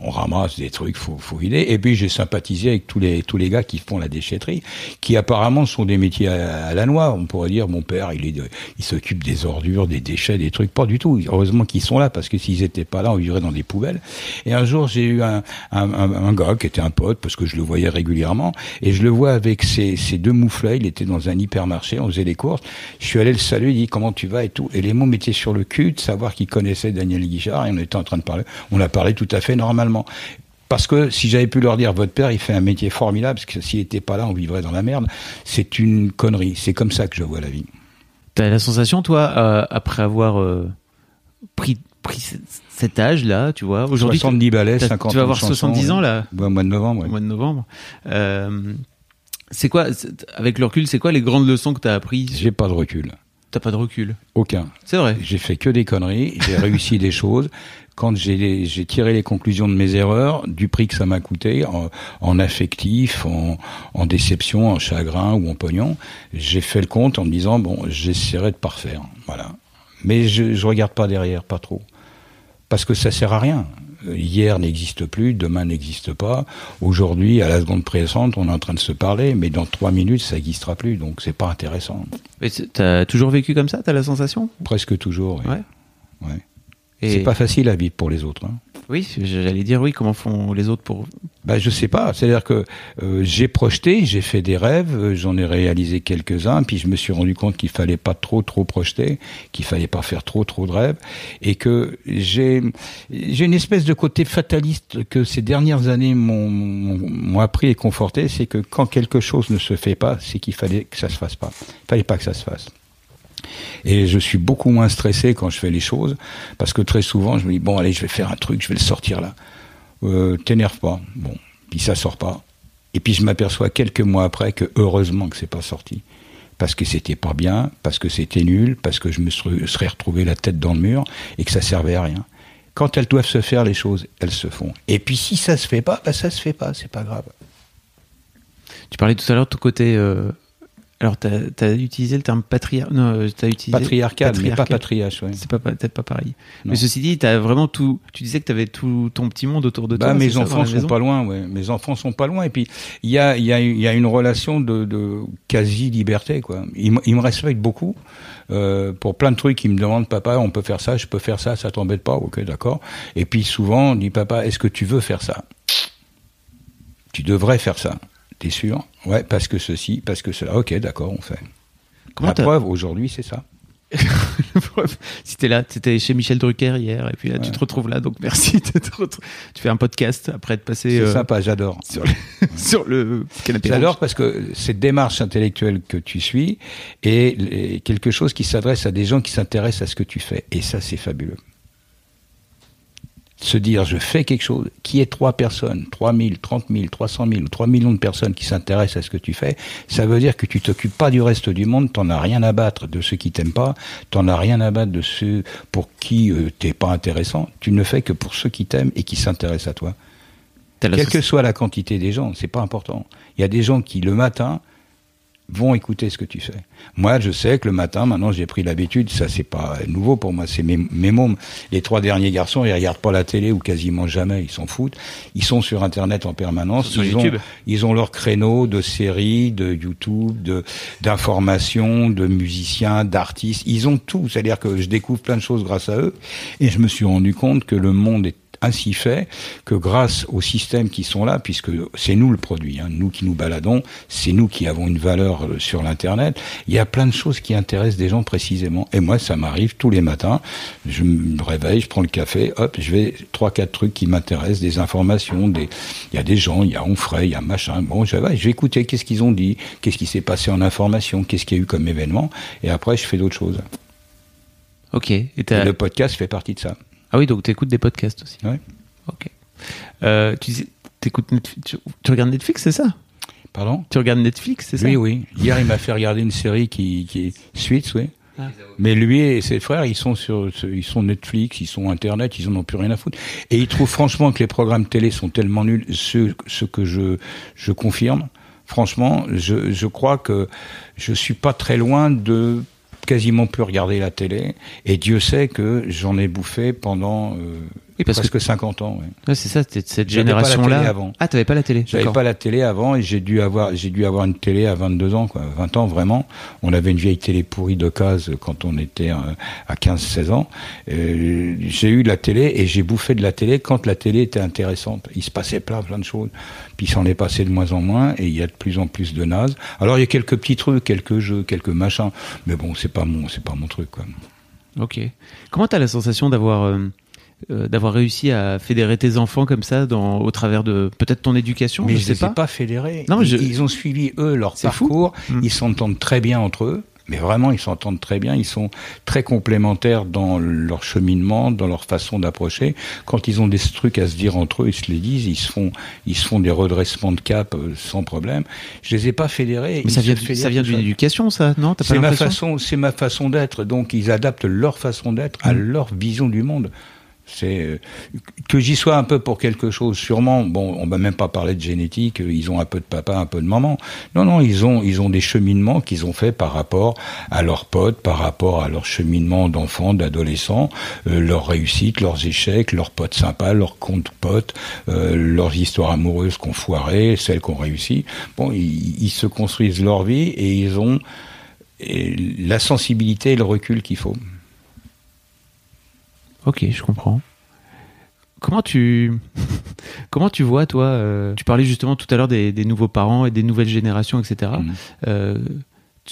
on ramasse des trucs, faut, faut vider. Et puis j'ai sympathisé avec tous les tous les gars qui font la déchetterie, qui apparemment sont des métiers à, la noix. On pourrait dire mon père, il est, il s'occupe des ordures, des déchets, des trucs. Pas du tout. Heureusement qu'ils sont là parce que s'ils étaient pas là, on vivrait dans des poubelles. Et un jour, j'ai eu un, un gars qui était un pote parce que je le voyais régulièrement et je le vois avec ses, ses deux mouflets. Il était dans un hypermarché, on faisait les courses. Je suis allé le saluer, il dit comment tu vas et tout. Et les mots m'étaient sur le cul de savoir qu'il connaissait Daniel Guichard et on était en train de parler. On a parlé tout à fait normalement. Parce que si j'avais pu leur dire votre père il fait un métier formidable parce que s'il était pas là on vivrait dans la merde, c'est une connerie. C'est comme ça que je vois la vie.
T'as la sensation, toi, euh, après avoir euh, pris, pris cet âge-là, tu vois, aujourd'hui. tu-
70 balais,
t'as-
50
Tu vas avoir
chansons,
70 ans, là,
Ouais, au mois de novembre.
au
ouais.
mois de novembre. Euh, c'est quoi, avec le recul, c'est quoi les grandes leçons que t'as apprises?
J'ai pas de recul,
T'as pas de recul.
aucun.
C'est vrai.
J'ai fait que des conneries, j'ai <laughs> réussi des choses. Quand j'ai tiré les conclusions de mes erreurs, du prix que ça m'a coûté, en, en affectif, en, en déception, en chagrin ou en pognon, j'ai fait le compte en me disant bon, j'essaierai de parfaire, voilà. Mais je, je regarde pas derrière, pas trop, parce que ça sert à rien. Hier n'existe plus, demain n'existe pas. Aujourd'hui, à la seconde présente, on est en train de se parler, mais dans trois minutes, ça n'existera plus, donc c'est pas intéressant.
Mais T'as toujours vécu comme ça, t'as la sensation?
Presque toujours. oui.
Ouais.
Ouais.
Et
C'est pas facile à vivre pour les autres. hein.
Oui, j'allais dire oui. Comment font les autres pour
bah, je sais pas. C'est-à-dire que euh, j'ai projeté, j'ai fait des rêves, euh, j'en ai réalisé quelques-uns, puis je me suis rendu compte qu'il fallait pas trop trop projeter, qu'il fallait pas faire trop trop de rêves, et que j'ai j'ai une espèce de côté fataliste que ces dernières années m'ont m'ont appris et conforté, c'est que quand quelque chose ne se fait pas, c'est qu'il fallait que ça se fasse pas. Il fallait pas que ça se fasse. Et je suis beaucoup moins stressé quand je fais les choses, parce que très souvent, je me dis, bon, allez, je vais faire un truc, je vais le sortir là. Euh, T'énerve pas. Bon, puis ça sort pas. Et puis je m'aperçois quelques mois après que heureusement que c'est pas sorti. Parce que c'était pas bien, parce que c'était nul, parce que je me serais retrouvé la tête dans le mur et que ça servait à rien. Quand elles doivent se faire les choses, elles se font. Et puis si ça se fait pas, bah ça se fait pas, c'est pas grave.
Tu parlais tout à l'heure de ton côté euh, alors, tu as, utilisé le terme patriar... non, as utilisé
patriarcal, mais pas patriarche. Ouais.
C'est pas, peut-être pas pareil. Mais ceci dit, as vraiment tout. Tu disais que tu avais tout ton petit monde autour de
bah,
toi.
Mes enfants sont pas loin, ouais. Mes enfants sont pas loin. Et puis, il y a, y, a, y a une relation de, de quasi-liberté, quoi. Ils, me respectent beaucoup. Euh, pour plein de trucs, ils me demandent, papa, on peut faire ça, je peux faire ça, ça t'embête pas, ok, d'accord. Et puis souvent, on dit, papa, est-ce que tu veux faire ça? Tu devrais faire ça. T'es sûr Ouais, parce que ceci, parce que cela. Ok, d'accord, on fait. Comment La preuve, aujourd'hui, c'est ça. <laughs>
si t'es là, t'étais chez Michel Drucker hier, et puis là, tu te retrouves là, donc merci. tu fais un podcast après de passer.
C'est euh, sympa, j'adore.
Sur, <laughs> sur, le canapé.
J'adore parce que cette démarche intellectuelle que tu suis est quelque chose qui s'adresse à des gens qui s'intéressent à ce que tu fais. Et ça, c'est fabuleux se dire je fais quelque chose, qui est trois personnes, 3 000, 30 000, 300 000 ou 3 millions de personnes qui s'intéressent à ce que tu fais, ça veut dire que tu t'occupes pas du reste du monde, t'en as rien à battre de ceux qui t'aiment pas, t'en as rien à battre de ceux pour qui euh, t'es pas intéressant, tu ne fais que pour ceux qui t'aiment et qui s'intéressent à toi. Quelle que soit la quantité des gens, c'est pas important. Il y a des gens qui le matin vont écouter ce que tu fais. Moi, je sais que le matin, maintenant, j'ai pris l'habitude, ça c'est pas nouveau pour moi, c'est mes, mes mômes. Les trois derniers garçons, ils regardent pas la télé ou quasiment jamais, ils s'en foutent. Ils sont sur Internet en permanence.
Sur
ils
YouTube.
Ont, ils ont leur créneau de séries, de YouTube, de d'informations, de musiciens, d'artistes. Ils ont tout. C'est-à-dire que je découvre plein de choses grâce à eux. Et je me suis rendu compte que le monde est ainsi fait que grâce aux systèmes qui sont là, puisque c'est nous le produit, hein, nous qui nous baladons, c'est nous qui avons une valeur euh, sur l'internet. Il y a plein de choses qui intéressent des gens précisément. Et moi, ça m'arrive tous les matins. Je me réveille, je prends le café, hop, je vais trois quatre trucs qui m'intéressent, des informations, des. Il y a des gens, il y a Onfray, il y a machin. Bon, je vais, je vais écouter qu'est-ce qu'ils ont dit, qu'est-ce qui s'est passé en information, qu'est-ce qu'il y a eu comme événement, et après je fais d'autres choses.
Ok. Et,
et le podcast fait partie de ça.
Ah oui, donc tu écoutes des podcasts aussi.
Oui.
Ok. Euh, tu, écoutes Netflix, tu, regardes Netflix, c'est ça?
Pardon?
Tu regardes Netflix, c'est ça?
Oui, oui. Hier, il m'a fait regarder une série qui, qui est Suits, oui. Ah. Mais lui et ses frères, ils sont sur, ils sont Netflix, ils sont Internet, ils en ont plus rien à foutre. Et ils trouvent franchement que les programmes télé sont tellement nuls, ce, ce que je, je confirme. Franchement, je, je crois que je suis pas très loin de quasiment plus regarder la télé. Et Dieu sait que j'en ai bouffé pendant euh, presque 50 ans.
Ouais. c'est ça, cette génération-là. Ah, t'avais pas la télé
J'avais pas la télé avant et j'ai dû avoir, j'ai dû avoir une télé à 22 ans, quoi. 20 ans vraiment. On avait une vieille télé pourrie de case quand on était euh, à 15-16 ans. Euh, j'ai eu de la télé et j'ai bouffé de la télé quand la télé était intéressante. Il se passait plein, plein de choses. Puis s'en est passé de moins en moins et il y a de plus en plus de nazes. Alors il y a quelques petits trucs, quelques jeux, quelques machins, mais bon, c'est pas mon, c'est pas mon truc, quoi.
Ok. Comment t'as la sensation d'avoir euh, euh, d'avoir réussi à fédérer tes enfants comme ça dans, au travers de peut-être ton éducation
Mais
je,
sais
pas.
pas fédérés. Non, ils, ont suivi eux leur parcours. Hmm. Ils s'entendent très bien entre eux. Mais vraiment, ils s'entendent très bien. Ils sont très complémentaires dans leur cheminement, dans leur façon d'approcher. Quand ils ont des trucs à se dire entre eux, ils se les disent. Ils se font, ils se font des redressements de cap euh, sans problème. Je les ai pas fédérés.
Mais ça vient, ça vient d'une éducation, ça, non?
C'est ma façon, c'est ma façon d'être. Donc, ils adaptent leur façon d'être à hmm. leur vision du monde. C'est euh, que j'y sois un peu pour quelque chose, sûrement. Bon, on va même pas parler de génétique. Ils ont un peu de papa, un peu de maman. Non, non, ils ont ils ont des cheminements qu'ils ont fait par rapport à leurs potes, par rapport à leur cheminement d'enfants, d'adolescents, euh, leurs réussites, leurs échecs, leurs potes sympas, leurs comptes potes, euh, leurs histoires amoureuses qu'on foirait, celles qu'on réussit. Bon, ils, ils, se construisent leur vie et ils ont la sensibilité et le recul qu'il faut.
Ok, je comprends. comment tu <laughs> comment tu vois toi euh, Tu parlais justement tout à l'heure des, des, nouveaux parents et des nouvelles générations, etc. Je Euh,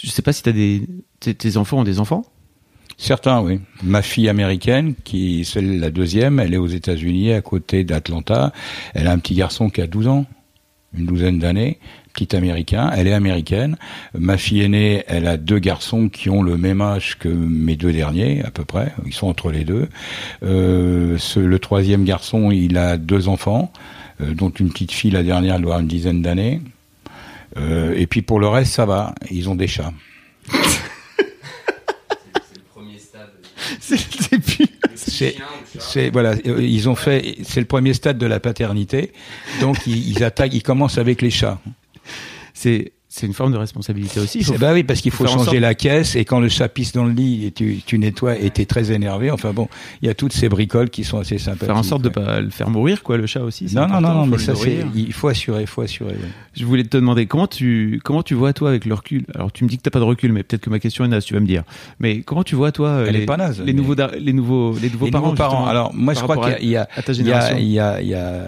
je sais pas si des tes, tes enfants ont des enfants?
Certains, oui. Ma fille américaine, qui c'est la deuxième, elle est aux États-Unis, à côté d'Atlanta. Elle a un petit garçon qui a 12 ans, une douzaine d'années, petit américain. Elle est américaine. Ma fille aînée, elle a deux garçons qui ont le même âge que mes deux derniers, à peu près. Ils sont entre les deux. Euh, ce, le troisième garçon, il a deux enfants, euh, dont une petite fille, la dernière, elle doit avoir une dizaine d'années. Euh, et puis pour le reste, ça va. Ils ont des chats.
C'est le début. <laughs>
C'est, c'est voilà, ils ont fait, c'est le premier stade de la paternité, donc ils, ils attaquent, ils commencent avec les chats.
C'est c'est une forme de responsabilité aussi. Faut-
bah oui, parce qu'il faut changer
sorte-
la caisse et quand le chat pisse dans le lit et tu, tu nettoies et t'es très énervé. Enfin bon, il y a toutes ces bricoles qui sont assez sympathiques.
faire en sorte de
ouais.
pas le faire mourir, quoi, le chat aussi.
Non, non, non, non, mais ça c'est, il faut assurer, il faut assurer. ouais.
Je voulais te demander comment tu comment tu vois toi avec le recul? Alors tu me dis que t'as pas de recul, mais peut-être que ma question est naze. Tu vas me dire. Mais comment tu vois toi
Elle
les,
est pas naze,
les
mais-
nouveaux les nouveaux les nouveaux
Les
parents.
nouveaux parents.
justement,
Alors moi je crois qu'il y a, y il y a, il y a,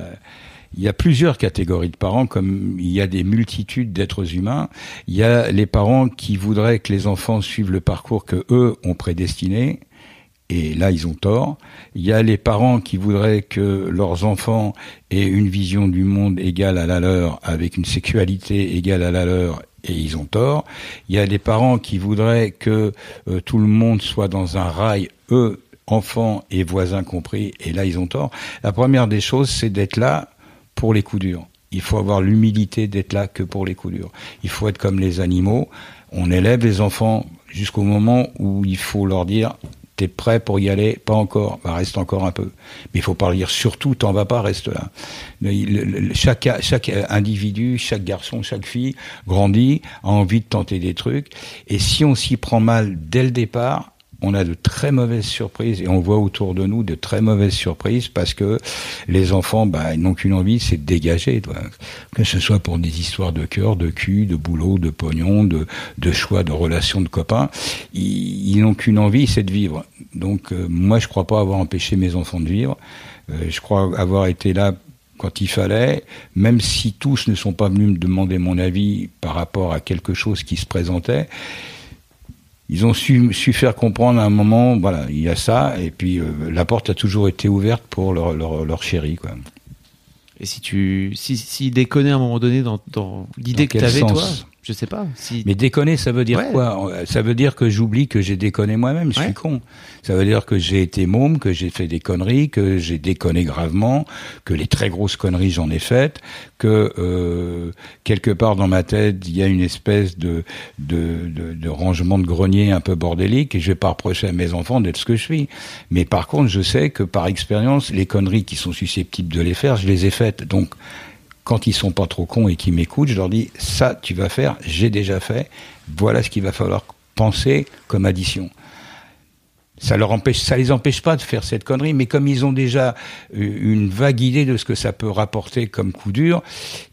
il y a plusieurs catégories de parents, comme il y a des multitudes d'êtres humains. Il y a les parents qui voudraient que les enfants suivent le parcours que eux ont prédestiné. Et là, ils ont tort. Il y a les parents qui voudraient que leurs enfants aient une vision du monde égale à la leur, avec une sexualité égale à la leur, et ils ont tort. Il y a les parents qui voudraient que euh, tout le monde soit dans un rail, eux, enfants et voisins compris, et là, ils ont tort. La première des choses, c'est d'être là pour les coups durs. Il faut avoir l'humilité d'être là que pour les coups durs. Il faut être comme les animaux. On élève les enfants jusqu'au moment où il faut leur dire T'es prêt pour y aller? Pas encore. Bah, reste encore un peu. Mais il faut pas leur dire surtout, t'en vas pas, reste là. Chaque individu, chaque garçon, chaque fille grandit, a envie de tenter des trucs. Et si on s'y prend mal dès le départ, on a de très mauvaises surprises et on voit autour de nous de très mauvaises surprises parce que les enfants bah, n'ont qu'une envie, c'est de dégager. Que ce soit pour des histoires de cœur, de cul, de boulot, de pognon, de, de choix, de relations de copains, ils, ils n'ont qu'une envie, c'est de vivre. Donc euh, moi, je crois pas avoir empêché mes enfants de vivre. Euh, je crois avoir été là quand il fallait, même si tous ne sont pas venus me demander mon avis par rapport à quelque chose qui se présentait, ils ont su, su faire comprendre à un moment, voilà, il y a ça, et puis euh, la porte a toujours été ouverte pour leur, leur, leur chérie, quoi.
Et si tu si si déconner à un moment donné dans dans l'idée que
quel
t'avais toi, je sais pas. Si
Mais déconner, ça veut dire
Ouais.
quoi? Ça veut dire que j'oublie que j'ai déconné moi-même, je
Ouais.
suis con. Ça veut dire que j'ai été môme, que j'ai fait des conneries, que j'ai déconné gravement, que les très grosses conneries j'en ai faites, que euh, quelque part dans ma tête il y a une espèce de de, de de rangement de grenier un peu bordélique et je vais pas reprocher à mes enfants d'être ce que je suis. Mais par contre, je sais que par expérience, les conneries qui sont susceptibles de les faire, je les ai faites. Donc quand ils sont pas trop cons et qu'ils m'écoutent, je leur dis ça tu vas faire, j'ai déjà fait, voilà ce qu'il va falloir penser comme addition. Ça leur empêche, ça les empêche pas de faire cette connerie, mais comme ils ont déjà euh, une vague idée de ce que ça peut rapporter comme coup dur,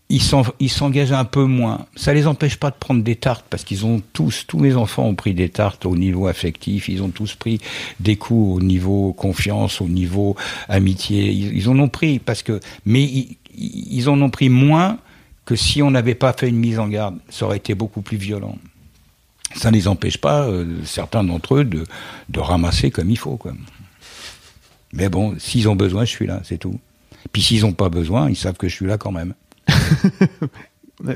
ils s'en- ils s'engagent un peu moins. Ça les empêche pas de prendre des tartes parce qu'ils ont tous, tous mes enfants ont pris des tartes au niveau affectif, ils ont tous pris des coups au niveau confiance, au niveau amitié, ils, ils en ont pris parce que, mais ils, ils en ont pris moins que si on n'avait pas fait une mise en garde. Ça aurait été beaucoup plus violent. Ça ne les empêche pas, euh, certains d'entre eux, de, ramasser comme il faut. Mais bon, s'ils ont besoin, je suis là, c'est tout. Puis s'ils n'ont pas besoin, ils savent que je suis là quand même. <laughs> <laughs>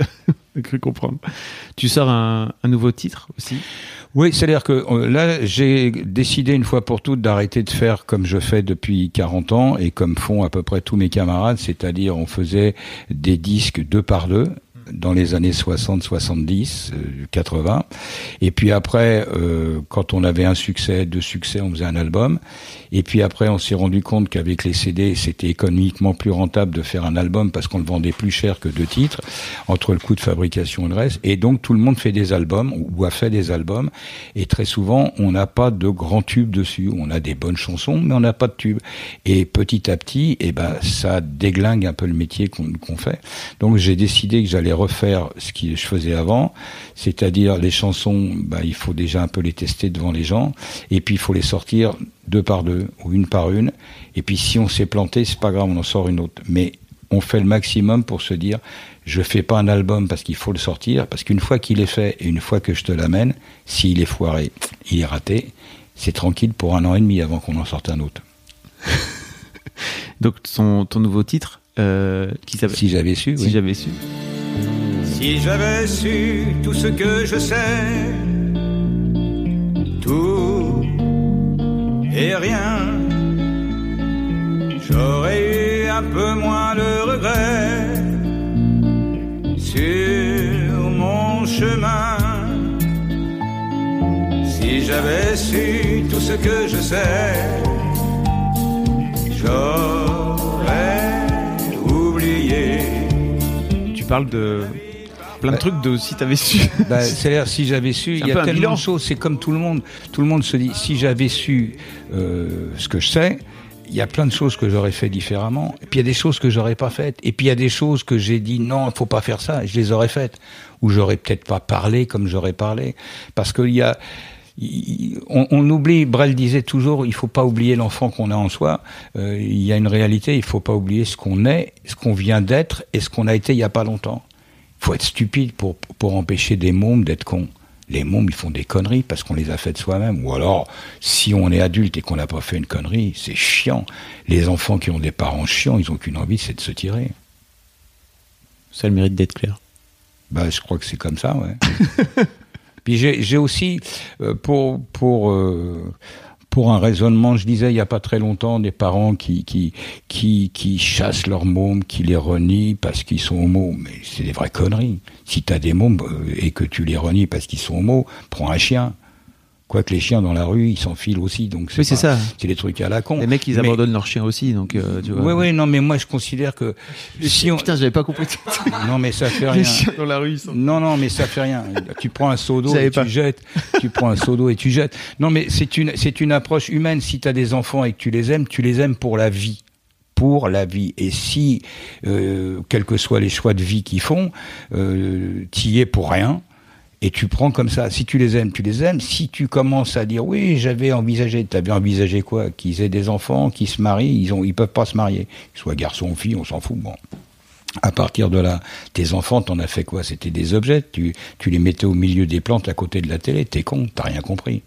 Tu sors un, un nouveau titre aussi?
Oui, c'est-à-dire que euh, là, j'ai décidé une fois pour toutes d'arrêter de faire comme je fais depuis 40 ans et comme font à peu près tous mes camarades, c'est-à-dire on faisait des disques deux par deux dans les années 60, 70, euh, 80. Et puis après, euh, quand on avait un succès, deux succès, on faisait un album. Et puis après, on s'est rendu compte qu'avec les CD, c'était économiquement plus rentable de faire un album parce qu'on le vendait plus cher que deux titres, entre le coût de fabrication et le reste. Et donc, tout le monde fait des albums ou a fait des albums. Et très souvent, on n'a pas de grands tubes dessus. On a des bonnes chansons, mais on n'a pas de tubes. Et petit à petit, eh ben, ça déglingue un peu le métier qu'on qu'on fait. Donc, j'ai décidé que j'allais refaire ce que je faisais avant, c'est-à-dire les chansons, bah, il faut déjà un peu les tester devant les gens, et puis il faut les sortir deux par deux ou une par une, et puis si on s'est planté, c'est pas grave, on en sort une autre. Mais on fait le maximum pour se dire, je fais pas un album parce qu'il faut le sortir, parce qu'une fois qu'il est fait et une fois que je te l'amène, s'il est foiré, il est raté, c'est tranquille pour un an et demi avant qu'on en sorte un autre. <laughs>
Donc ton nouveau titre, euh, qui s'appelle
Si j'avais su,
Si
oui.
j'avais su.
Si j'avais su tout ce que je sais, tout et rien, j'aurais eu un peu moins de regrets sur mon chemin. Si j'avais su tout ce que je sais, j'aurais oublié.
Tu parles de plein de trucs de si t'avais su. <laughs>
Bah, C'est-à-dire, si j'avais su, il y a tellement de choses. C'est comme tout le monde. Tout le monde se dit, si j'avais su euh, ce que je sais, il y a plein de choses que j'aurais fait différemment. Et puis il y a des choses que j'aurais pas faites. Et puis il y a des choses que j'ai dit non, il faut pas faire ça. Et je les aurais faites. Ou j'aurais peut-être pas parlé comme j'aurais parlé, parce qu'il y a on, on oublie, Brel disait toujours, il faut pas oublier l'enfant qu'on a en soi. Euh, il y a une réalité, il faut pas oublier ce qu'on est, ce qu'on vient d'être et ce qu'on a été il y a pas longtemps. Il faut être stupide pour, pour empêcher des mômes d'être cons. Les mômes, ils font des conneries parce qu'on les a faites soi-même. Ou alors, si on est adulte et qu'on n'a pas fait une connerie, c'est chiant. Les enfants qui ont des parents chiants, ils ont qu'une envie, c'est de se tirer.
Ça a le mérite d'être clair.
Bah, je crois que c'est comme ça, ouais. <laughs> Puis j'ai j'ai aussi, euh, pour, pour, euh, pour un raisonnement, je disais il n'y a pas très longtemps, des parents qui, qui, qui, chassent leurs mômes, qui les renient parce qu'ils sont homo. Mais c'est des vraies conneries. Si tu as des mômes euh, et que tu les renies parce qu'ils sont homo, prends un chien. Quoique les chiens dans la rue, ils s'enfilent aussi. Donc
Oui, c'est
pas-
ça.
C'est des trucs à la con.
Les mecs, ils
Mais-
abandonnent leurs chiens aussi, donc euh, tu vois.
Oui, oui, non, mais moi je considère que si on...
Putain, j'avais pas compris.
Non, mais ça <laughs> fait
Les
rien.
chiens dans la rue, ils sont.
Non, non, mais ça fait rien. Tu prends un seau d'eau et
pas.
tu jettes. Tu prends un seau d'eau et tu jettes. Non, mais c'est une, c'est une approche humaine. Si tu as des enfants et que tu les aimes, tu les aimes pour la vie. Pour la vie. Et si, euh, quels que soient les choix de vie qu'ils font, euh, tu y es pour rien. Et tu prends comme ça. Si tu les aimes, tu les aimes. Si tu commences à dire oui, j'avais envisagé, t'avais envisagé quoi? Qu'ils aient des enfants, qu'ils se marient, ils ont, ils peuvent pas se marier. Qu'ils soient garçons ou filles, on s'en fout. Bon. À partir de là, tes enfants, t'en as fait quoi? C'était des objets. Tu, tu les mettais au milieu des plantes à côté de la télé. T'es con, t'as rien compris.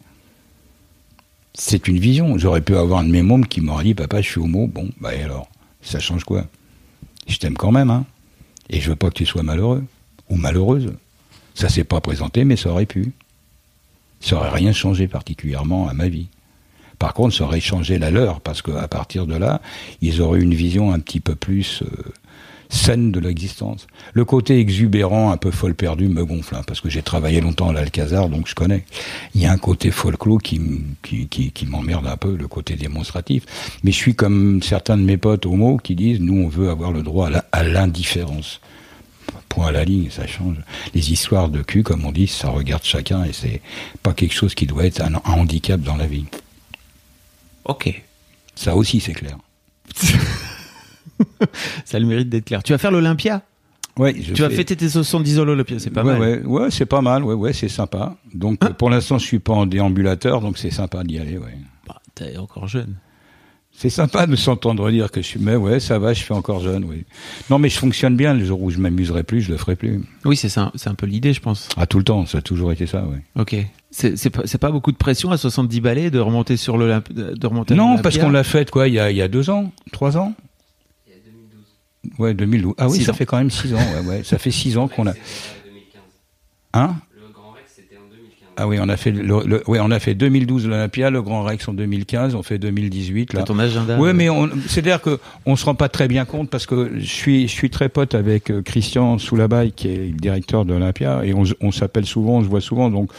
C'est une vision. J'aurais pu avoir un de mes mômes qui m'aurait dit Papa, je suis homo. Bon, bah alors? Ça change quoi? Je t'aime quand même, hein. Et je veux pas que tu sois malheureux. Ou malheureuse. Ça s'est pas présenté, mais ça aurait pu. Ça aurait rien changé particulièrement à ma vie. Par contre, ça aurait changé la leur, parce qu'à partir de là, ils auraient une vision un petit peu plus euh, saine de l'existence. Le côté exubérant, un peu folle perdue, me gonfle, hein, parce que j'ai travaillé longtemps à l'Alcazar, donc je connais. Il y a un côté folklore qui, qui, qui, qui m'emmerde un peu, le côté démonstratif. Mais je suis comme certains de mes potes homo qui disent, nous, on veut avoir le droit à l'indifférence. Point à la ligne, ça change. Les histoires de cul, comme on dit, ça regarde chacun et c'est pas quelque chose qui doit être un, un handicap dans la vie.
Ok.
Ça aussi, c'est clair. <laughs>
Ça a le mérite d'être clair. Tu vas faire l'Olympia?
Ouais, je
Tu vas fêter tes 70 ans à l'Olympia, c'est pas
ouais,
mal.
Ouais, ouais, c'est pas mal, ouais, ouais, c'est sympa. Donc, euh, pour l'instant, je suis pas en déambulateur, donc c'est sympa d'y aller, ouais.
Bah, t'es encore jeune.
C'est sympa de s'entendre dire que je suis, mais ouais, ça va, je suis encore jeune, oui. Non, mais je fonctionne bien. Le jour où je m'amuserai plus, je le ferai plus.
Oui, c'est ça, c'est un peu l'idée, je pense.
À tout le temps, ça a toujours été ça, ouais.
Ok. C'est c'est pas, c'est pas beaucoup de pression à 70 balais de remonter sur l'Olympia. De remonter à
Non, parce qu'on l'a fait, quoi, il y a, il y a deux ans, trois ans. Il y a 2012. Ouais, 2012. Ah oui,
Six
ça
ans.
fait quand même six ans, ouais, ouais. Ça fait six ans qu'on a. Hein Ah oui, on a fait le, le- ouais, on a fait 2012 l'Olympia, le Grand Rex en 2015, on fait 2018 là.
T'as ton agenda.
Oui,
euh,
mais c'est-à-dire que on se rend pas très bien compte parce que je suis, je suis très pote avec euh, Christian Soulabaille qui est le directeur de l'Olympia et on, s'appelle souvent, on se voit souvent, donc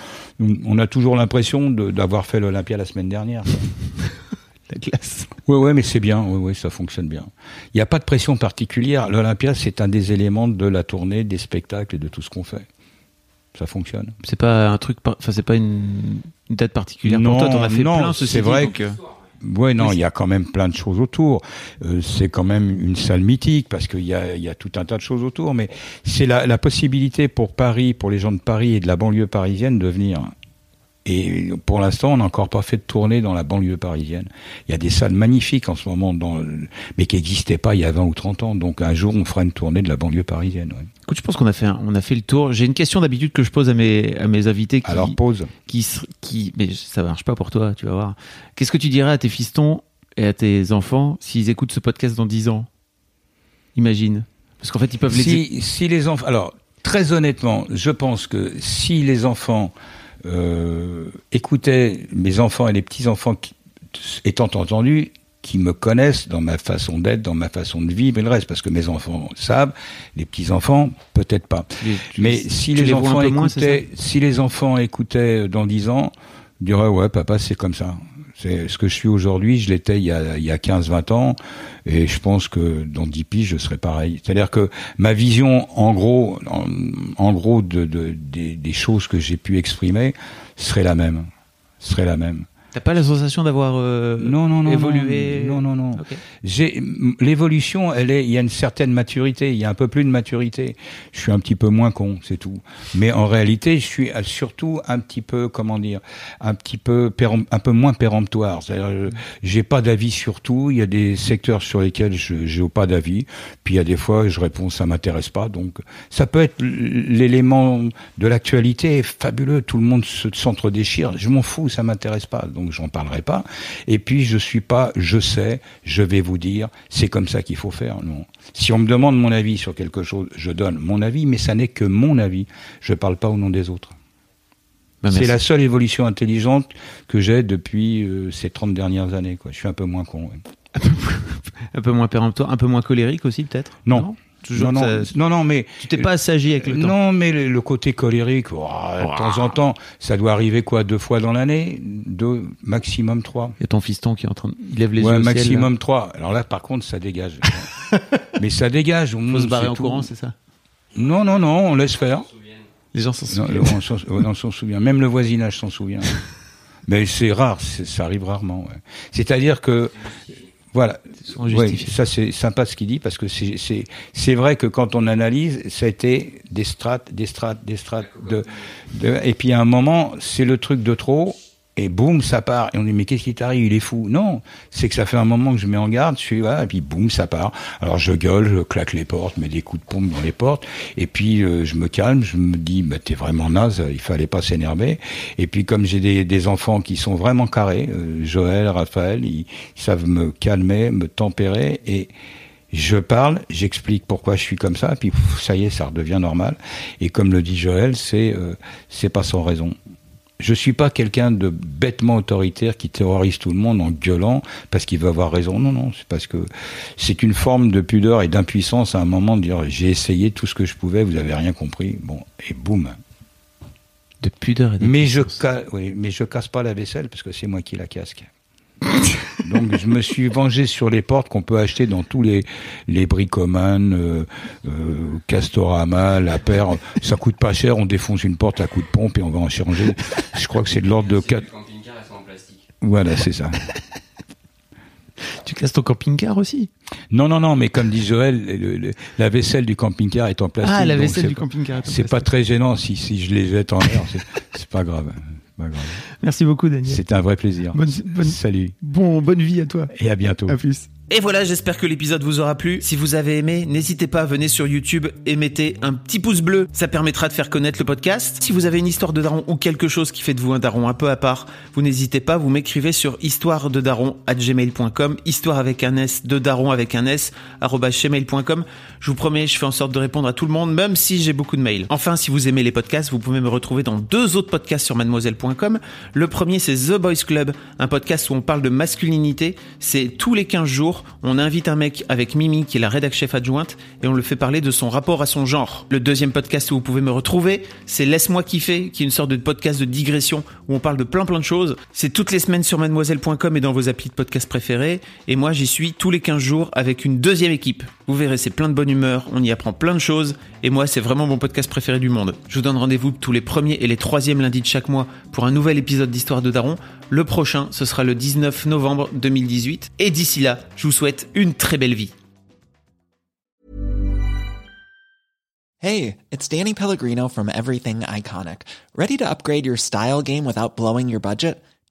on a toujours l'impression d'avoir fait l'Olympia la semaine dernière. <laughs>
la classe.
Ouais, ouais, mais c'est bien, ouais, ça fonctionne bien. Il n'y a pas de pression particulière. L'Olympia, c'est un des éléments de la tournée, des spectacles et de tout ce qu'on fait. Ça fonctionne.
C'est pas un truc, enfin c'est pas une, une date particulière
Non,
pour toi. T'en as fait
non,
plein.
c'est vrai
donc, euh,
Ouais, non, il y a quand même plein de choses autour. Euh, c'est quand même une salle mythique parce qu'il y a, y a tout un tas de choses autour. Mais c'est la, la possibilité pour Paris, pour les gens de Paris et de la banlieue parisienne de venir. Et pour l'instant, on n'a encore pas fait de tournée dans la banlieue parisienne. Il y a des salles magnifiques en ce moment, dans, mais qui n'existaient pas il y a 20 ou 30 ans. Donc un jour, on fera une tournée de la banlieue parisienne. ouais.
Écoute, je pense qu'on a fait un- on a fait le tour. J'ai une question d'habitude que je pose à mes à mes invités qui
Alors pause.
qui qui mais ça marche pas pour toi, tu vas voir. Qu'est-ce que tu dirais à tes fistons et à tes enfants s'ils écoutent ce podcast dans 10 ans? Imagine. Parce qu'en fait, ils peuvent les
Si, si les enfants, alors très honnêtement, je pense que si les enfants euh, mes enfants et les petits enfants qui, étant entendus, qui me connaissent dans ma façon d'être, dans ma façon de vivre et le reste, parce que mes enfants savent, les petits enfants peut-être pas.
Tu-
Mais si les, enfants
moins,
écoutaient, si les enfants écoutaient dans 10 ans, diraient ouais papa c'est comme ça. C'est ce que je suis aujourd'hui, je l'étais il y a, il y a 15-20 ans, et je pense que dans 10 piges je serai pareil. C'est-à-dire que ma vision, en gros, en, gros de, de- des, des choses que j'ai pu exprimer serait la même, serait la même.
T'as pas la sensation d'avoir euh,
Non, non, non,
évolué
non, non, non. J'ai l'évolution, elle est, il y a une certaine maturité, il y a un peu plus de maturité. Je suis un petit peu moins con, c'est tout. Mais en réalité, je suis euh, surtout un petit peu, comment dire, un petit peu, un peu moins péremptoire. C'est-à-dire, j'ai pas d'avis sur tout. Il y a des secteurs sur lesquels je j'ai pas d'avis. Puis il y a des fois, je réponds, ça m'intéresse pas. Donc, ça peut être l'élément de l'actualité fabuleux. Tout le monde se s'entre-déchire. Je m'en fous, ça m'intéresse pas. Donc, j'en parlerai pas. Et puis, je suis pas, je sais, je vais vous dire, c'est comme ça qu'il faut faire. Non. Si on me demande mon avis sur quelque chose, je donne mon avis, mais ça n'est que mon avis. Je parle pas au nom des autres.
Bah,
c'est la seule évolution intelligente que j'ai depuis euh, ces 30 dernières années. Quoi. Je suis un peu moins con. ouais. <laughs>
un peu moins péremptoire, un peu moins colérique aussi peut-être?
Non?
Toujours.
non, non,
ça-
non, non, mais
Tu t'es pas assagi avec le temps.
non, mais le, le côté colérique, oh, de temps en temps, ça doit arriver quoi, deux fois dans l'année, deux, maximum trois.
Il y a ton fiston qui est en train de... Il lève les
ouais,
yeux au ciel,
maximum trois. Alors là, par contre, ça dégage. <laughs> mais ça dégage.
Faut se barrer en courant, c'est ça?
Non, non, non, on laisse faire.
Les gens s'en souviennent.
on s'en on souvient. Même le voisinage s'en souvient. <laughs> Mais c'est rare, ça arrive rarement. ouais. C'est-à-dire que, voilà, Ouais, ça c'est sympa ce qu'il dit parce que c'est c'est c'est vrai que quand on analyse, ça a été des strates, des strates, des strates de, de et puis à un moment c'est le truc de trop et boum ça part. Et on dit mais qu'est-ce qui t'arrive? Il est fou. Non c'est que ça fait un moment que je mets en garde je suis voilà et puis boum ça part. Alors je gueule je claque les portes mets des coups de pompe dans les portes et puis euh, je me calme je me dis bah t'es vraiment naze il fallait pas s'énerver. Et puis comme j'ai des, enfants qui sont vraiment carrés euh, Joël Raphaël ils, savent me calmer me tempérer et je parle, j'explique pourquoi je suis comme ça, puis pff, ça y est, ça redevient normal. Et comme le dit Joël, c'est euh, c'est pas sans raison. Je suis pas quelqu'un de bêtement autoritaire qui terrorise tout le monde en gueulant parce qu'il veut avoir raison. Non, non, c'est parce que c'est une forme de pudeur et d'impuissance à un moment de dire j'ai essayé tout ce que je pouvais, vous avez rien compris. Bon, et boum.
De pudeur et de
Mais je, oui, mais je casse pas la vaisselle parce que c'est moi qui la casque. <laughs> Donc je me suis vengé sur les portes qu'on peut acheter dans tous les les bricoman, euh, euh, Castorama, La Paire. Ça coûte pas cher, on défonce une porte à coup de pompe et on va en changer. Je crois que c'est de l'ordre de 4... Voilà, c'est ça.
Tu casses ton camping-car aussi?
Non, non, non, mais comme dit Joël, le- le- la vaisselle du camping-car est en plastique.
Ah, la vaisselle
c'est
du
pas-
camping-car. est en
C'est pas
plastique.
très gênant si, si je les jette en l'air, c'est pas grave. Grave.
Merci beaucoup, Daniel.
C'est un vrai plaisir.
Bonne, bonne,
Salut
bon, bonne vie à toi.
et à bientôt.
À plus. Et voilà, j'espère que l'épisode vous aura plu. Si vous avez aimé, n'hésitez pas à venir sur YouTube et mettez un petit pouce bleu. Ça permettra de faire connaître le podcast. Si vous avez une histoire de daron ou quelque chose qui fait de vous un daron un peu à part, vous n'hésitez pas, vous m'écrivez sur histoire de daron gmail.com, histoire avec un S, de daron avec un S, gmail.com. Je vous promets, je fais en sorte de répondre à tout le monde, même si j'ai beaucoup de mails. Enfin, si vous aimez les podcasts, vous pouvez me retrouver dans deux autres podcasts sur mademoiselle.com. Le premier, c'est The Boys Club, un podcast où on parle de masculinité. C'est tous les 15 jours, on invite un mec avec Mimi, qui est la rédac chef adjointe, et on le fait parler de son rapport à son genre. Le deuxième podcast où vous pouvez me retrouver, c'est Laisse-moi kiffer, qui est une sorte de podcast de digression où on parle de plein plein de choses. C'est toutes les semaines sur mademoiselle.com et dans vos applis de podcast préférés. Et moi, j'y suis tous les 15 jours avec une deuxième équipe. Vous verrez, c'est plein de bonne humeur, on y apprend plein de choses, et moi, c'est vraiment mon podcast préféré du monde. Je vous donne rendez-vous tous les premiers et les troisièmes lundis de chaque mois pour un nouvel épisode d'Histoire de Daron. Le prochain, ce sera le 19 novembre 2018. Et d'ici là, je vous souhaite une très belle vie.
Hey, it's Danny Pellegrino from Everything Iconic. Ready to upgrade your style game without blowing your budget?